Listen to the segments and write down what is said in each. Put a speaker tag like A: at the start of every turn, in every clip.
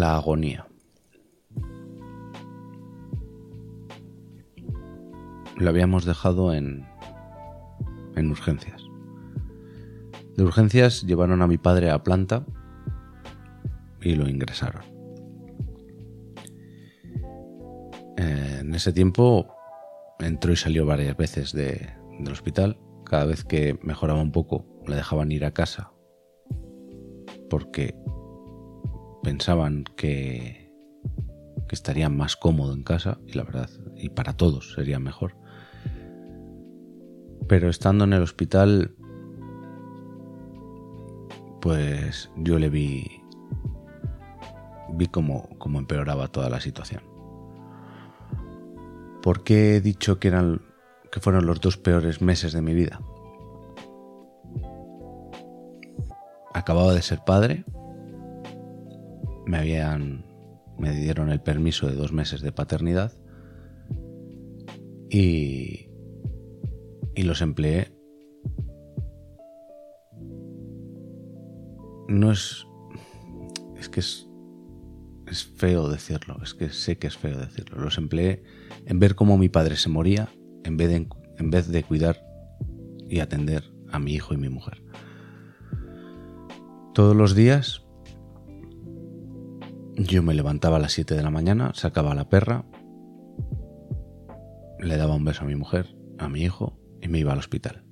A: La agonía. Lo habíamos dejado en, en urgencias. De urgencias llevaron a mi padre a planta y lo ingresaron. Eh, en ese tiempo entró y salió varias veces de, del hospital. Cada vez que mejoraba un poco le dejaban ir a casa porque pensaban que, que estaría más cómodo en casa y la verdad, y para todos sería mejor. Pero estando en el hospital, pues yo le vi, vi cómo, cómo empeoraba toda la situación. ¿Por qué he dicho que eran que fueron los dos peores meses de mi vida? Acababa de ser padre me habían me dieron el permiso de dos meses de paternidad y, y los empleé. No es... Es que es... Es feo decirlo, es que sé que es feo decirlo. Los empleé en ver cómo mi padre se moría en vez de, en vez de cuidar y atender a mi hijo y mi mujer. Todos los días yo me levantaba a las 7 de la mañana, sacaba a la perra, le daba un beso a mi mujer, a mi hijo y me iba al hospital.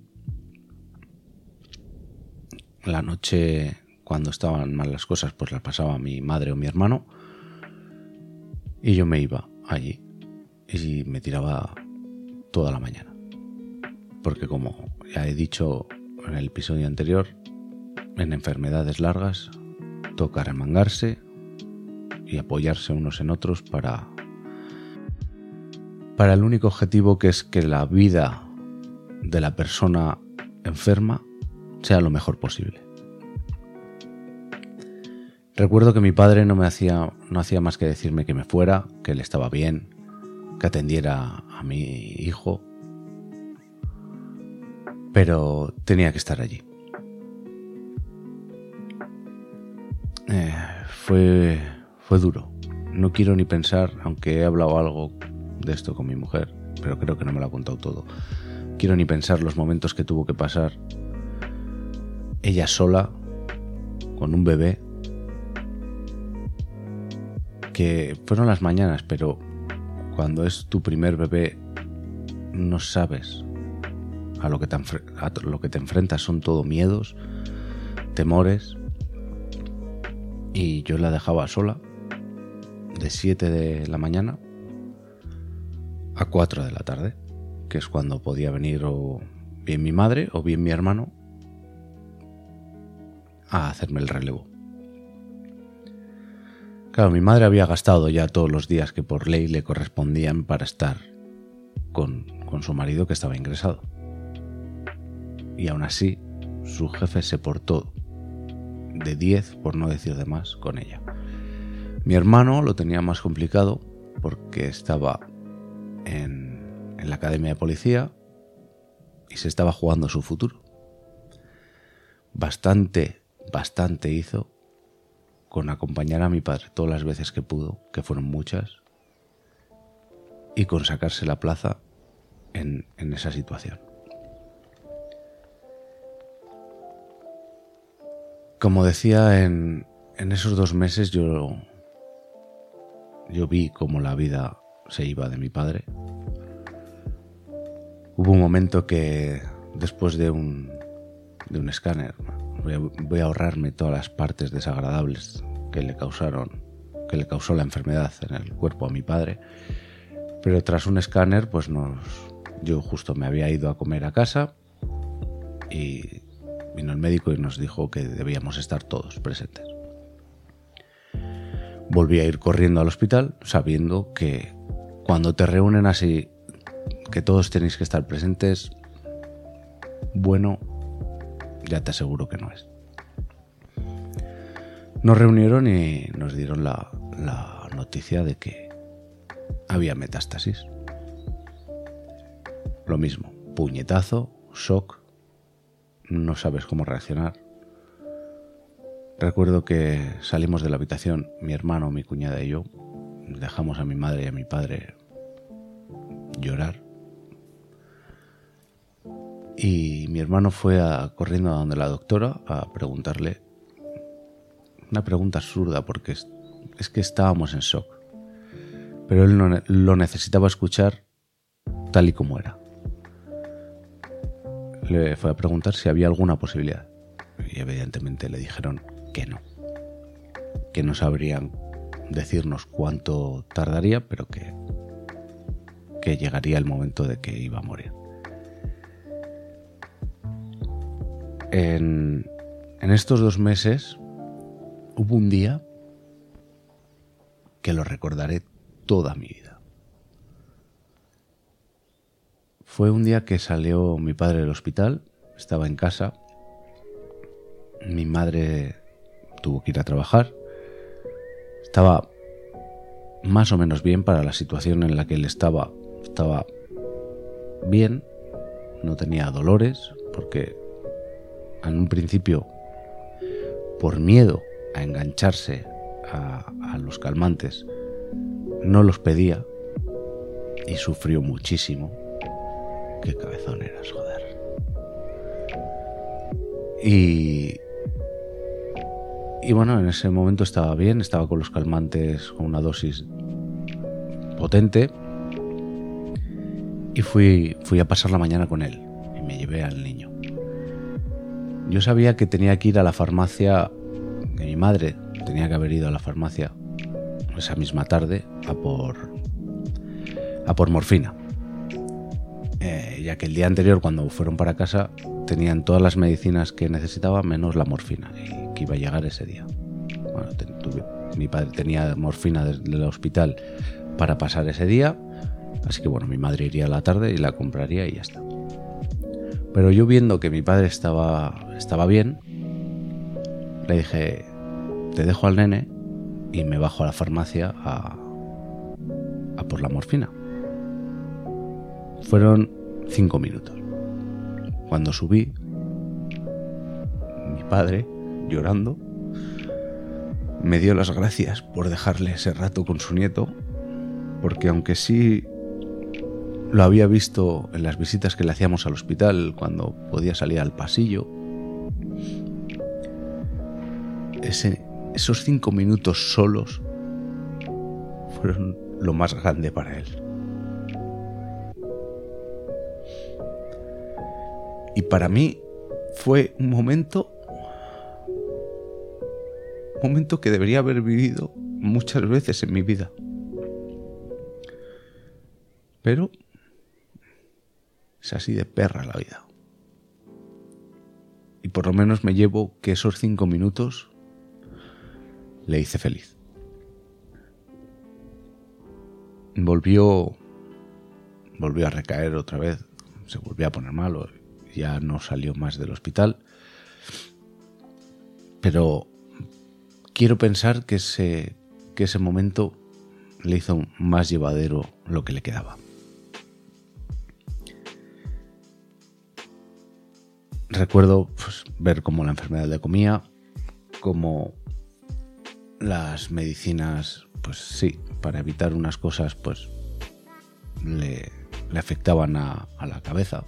A: La noche, cuando estaban mal las cosas, pues las pasaba mi madre o mi hermano y yo me iba allí y me tiraba toda la mañana. Porque como ya he dicho en el episodio anterior, en enfermedades largas toca remangarse, y apoyarse unos en otros para, para el único objetivo que es que la vida de la persona enferma sea lo mejor posible. Recuerdo que mi padre no me hacía no hacía más que decirme que me fuera, que él estaba bien, que atendiera a mi hijo, pero tenía que estar allí. Eh, fue fue duro. No quiero ni pensar, aunque he hablado algo de esto con mi mujer, pero creo que no me lo ha contado todo. Quiero ni pensar los momentos que tuvo que pasar ella sola, con un bebé, que fueron las mañanas, pero cuando es tu primer bebé no sabes a lo que te, a lo que te enfrentas, son todo miedos, temores, y yo la dejaba sola de 7 de la mañana a 4 de la tarde, que es cuando podía venir o bien mi madre o bien mi hermano a hacerme el relevo. Claro, mi madre había gastado ya todos los días que por ley le correspondían para estar con, con su marido que estaba ingresado. Y aún así, su jefe se portó de 10, por no decir de más, con ella. Mi hermano lo tenía más complicado porque estaba en, la academia de policía y se estaba jugando su futuro. Bastante, bastante hizo con acompañar a mi padre todas las veces que pudo, que fueron muchas, y con sacarse la plaza en, esa situación. Como decía, en, esos dos meses yo yo vi cómo la vida se iba de mi padre. Hubo un momento que después de un, de un escáner, voy a, ahorrarme todas las partes desagradables que le causaron, que le causó la enfermedad en el cuerpo a mi padre. Pero tras un escáner, pues nos, yo justo me había ido a comer a casa y vino el médico y nos dijo que debíamos estar todos presentes. Volví a ir corriendo al hospital sabiendo que cuando te reúnen así, que todos tenéis que estar presentes, bueno, ya te aseguro que no es. Nos reunieron y nos dieron la, noticia de que había metástasis. Lo mismo, puñetazo, shock, no sabes cómo reaccionar. Recuerdo que salimos de la habitación, mi hermano, mi cuñada y yo, dejamos a mi madre y a mi padre llorar. Y mi hermano fue corriendo a donde la doctora a preguntarle una pregunta absurda porque es, es que estábamos en shock. Pero él no, lo necesitaba escuchar tal y como era. Le fue a preguntar si había alguna posibilidad. Y evidentemente le dijeron que no. Que no sabrían decirnos cuánto tardaría, pero que, que llegaría el momento de que iba a morir. En, en estos dos meses hubo un día que lo recordaré toda mi vida. Fue un día que salió mi padre del hospital, estaba en casa, mi madre tuvo que ir a trabajar, estaba más o menos bien para la situación en la que él estaba, estaba bien, no tenía dolores, porque en un principio, por miedo a engancharse a, los calmantes, no los pedía y sufrió muchísimo. Qué cabezón eras, joder. Y, y bueno, en ese momento estaba bien, estaba con los calmantes con una dosis potente y fui, fui a pasar la mañana con él y me llevé al niño. Yo sabía que tenía que ir a la farmacia, que mi madre tenía que haber ido a la farmacia esa misma tarde a por, a por morfina. Eh, ya que el día anterior, cuando fueron para casa, tenían todas las medicinas que necesitaba menos la morfina y iba a llegar ese día. mi padre tenía morfina desde el hospital para pasar ese día, así que bueno, mi madre iría a la tarde y la compraría y ya está. Pero yo viendo que mi padre estaba, estaba bien, le dije, te dejo al nene y me bajo a la farmacia a, a por la morfina. Fueron cinco minutos. Cuando subí, mi padre, llorando, me dio las gracias por dejarle ese rato con su nieto, porque aunque sí lo había visto en las visitas que le hacíamos al hospital cuando podía salir al pasillo, ese, esos cinco minutos solos fueron lo más grande para él. Y para mí fue un momento, momento que debería haber vivido muchas veces en mi vida. Pero es así de perra la vida. Y por lo menos me llevo que esos cinco minutos le hice feliz. Volvió, volvió a recaer otra vez, se volvió a poner malo, ya no salió más del hospital. Pero quiero pensar que ese, que ese momento le hizo más llevadero lo que le quedaba. Recuerdo pues, ver cómo la enfermedad le comía, cómo las medicinas, pues sí, para evitar unas cosas, pues le, afectaban a, a la cabeza,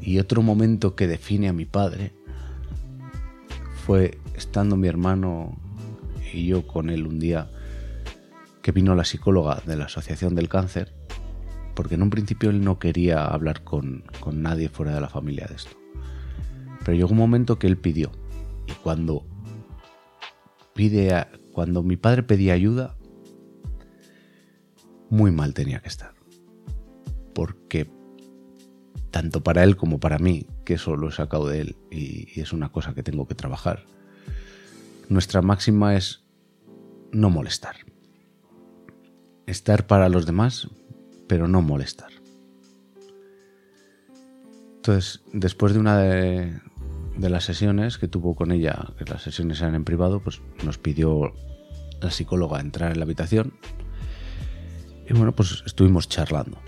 A: y otro momento que define a mi padre fue estando mi hermano y yo con él un día que vino la psicóloga de la Asociación del Cáncer, porque en un principio él no quería hablar con, nadie fuera de la familia de esto. Pero llegó un momento que él pidió, y cuando pide cuando mi padre pedía ayuda, muy mal tenía que estar. Porque tanto para él como para mí, que eso lo he sacado de él y, es una cosa que tengo que trabajar. Nuestra máxima es no molestar. Estar para los demás, pero no molestar. Entonces, después de una de, las sesiones que tuvo con ella, que las sesiones eran en privado, pues nos pidió la psicóloga entrar en la habitación. Y bueno, pues estuvimos charlando.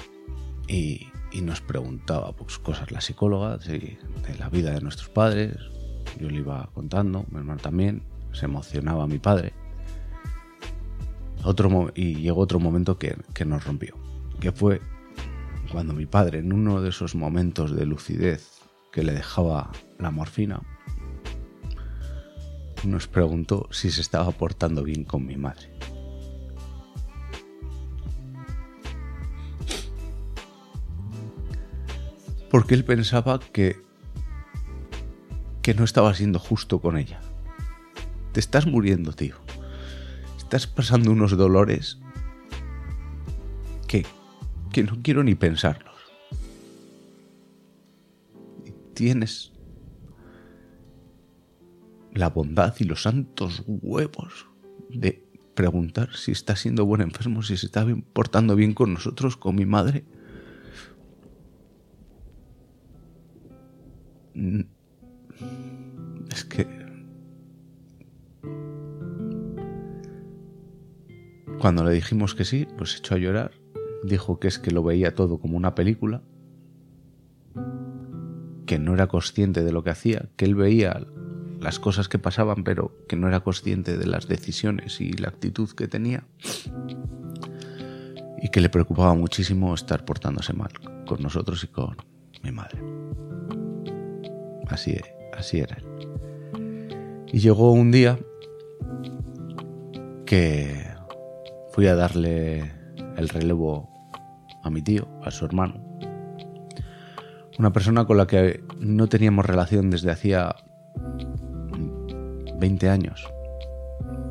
A: Y y nos preguntaba pues, cosas la psicóloga de, la vida de nuestros padres, yo le iba contando, mi hermano también, se emocionaba mi padre. Otro y llegó otro momento que, que nos rompió, que fue cuando mi padre, en uno de esos momentos de lucidez que le dejaba la morfina, nos preguntó si se estaba portando bien con mi madre. Porque él pensaba que que no estaba siendo justo con ella. Te estás muriendo, tío. Estás pasando unos dolores que que no quiero ni pensarlos. tienes la bondad y los santos huevos de preguntar si está siendo buen enfermo, si se está portando bien con nosotros, con mi madre. Es que... Cuando le dijimos que sí, pues echó a llorar. Dijo que es que lo veía todo como una película. Que no era consciente de lo que hacía, que él veía las cosas que pasaban, pero que no era consciente de las decisiones y la actitud que tenía. Y que le preocupaba muchísimo estar portándose mal con nosotros y con mi madre. Así, así. Y llegó un día que fui a darle el relevo a mi tío, a su hermano. Una persona con la que no teníamos relación desde hacía 20 años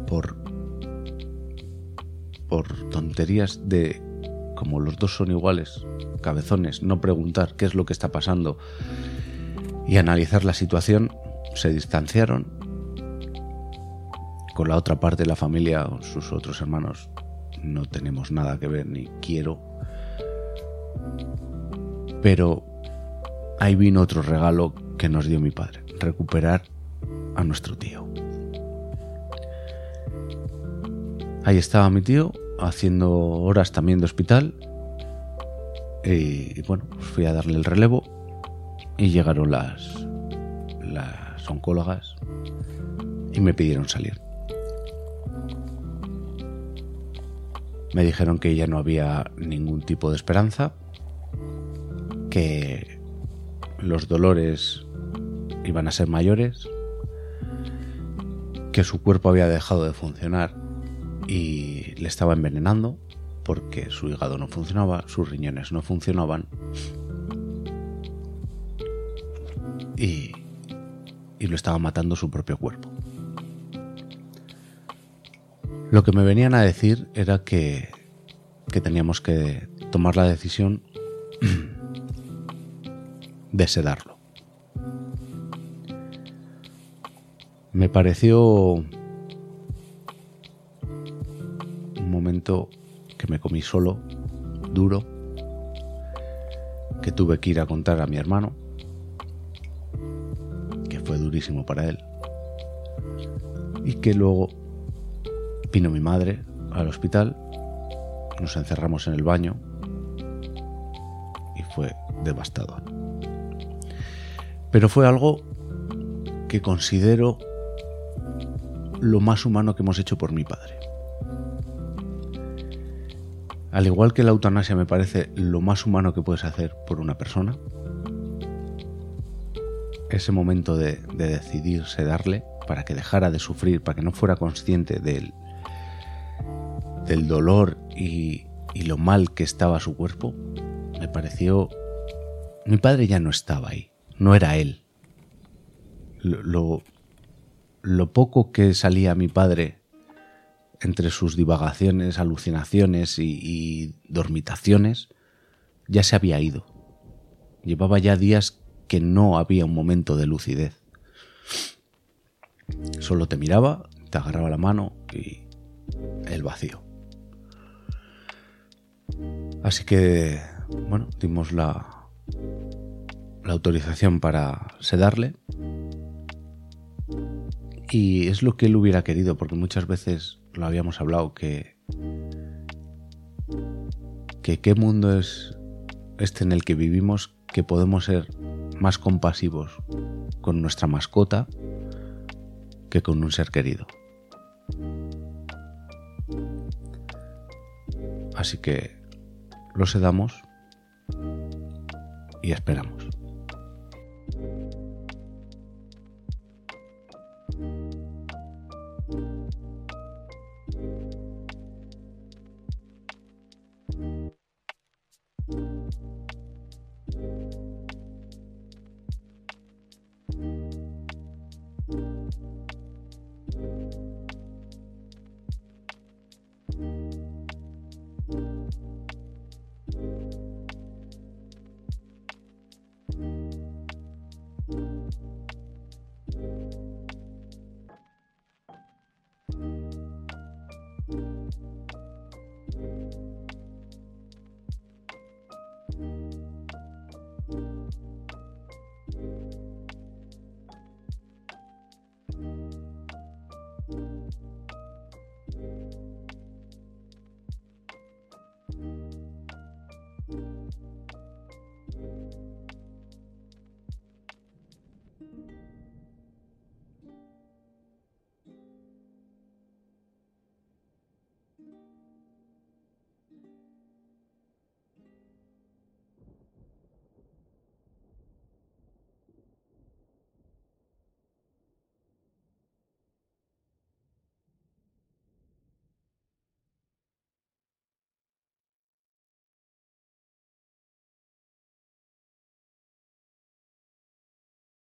A: por por tonterías de como los dos son iguales, cabezones, no preguntar qué es lo que está pasando y analizar la situación, se distanciaron. Con la otra parte de la familia, sus otros hermanos, no tenemos nada que ver ni quiero. Pero ahí vino otro regalo que nos dio mi padre, recuperar a nuestro tío. Ahí estaba mi tío haciendo horas también de hospital. Y, bueno, pues fui a darle el relevo y llegaron las, las oncólogas y me pidieron salir. Me dijeron que ya no había ningún tipo de esperanza, que los dolores iban a ser mayores que su cuerpo había dejado de funcionar y le estaba envenenando porque su hígado no funcionaba, sus riñones no funcionaban y, y lo estaba matando su propio cuerpo. Lo que me venían a decir era que, que teníamos que tomar la decisión de sedarlo. Me pareció un momento que me comí solo, duro, que tuve que ir a contar a mi hermano, para él, y que luego vino mi madre al hospital, nos encerramos en el baño y fue devastador. Pero fue algo que considero lo más humano que hemos hecho por mi padre. Al igual que la eutanasia me parece lo más humano que puedes hacer por una persona, ese momento de, decidirse darle para que dejara de sufrir, para que no fuera consciente del, del dolor y, lo mal que estaba su cuerpo, me pareció... Mi padre ya no estaba ahí, no era él. lo, lo poco que salía mi padre entre sus divagaciones, alucinaciones y, dormitaciones, ya se había ido. Llevaba ya días que no había un momento de lucidez. Solo te miraba, te agarraba la mano y el vacío. Así que, bueno, dimos la, la autorización para sedarle y es lo que él hubiera querido, porque muchas veces lo habíamos hablado, que, que qué mundo es este en el que vivimos, que podemos ser más compasivos con nuestra mascota que con un ser querido. Así que lo sedamos y esperamos.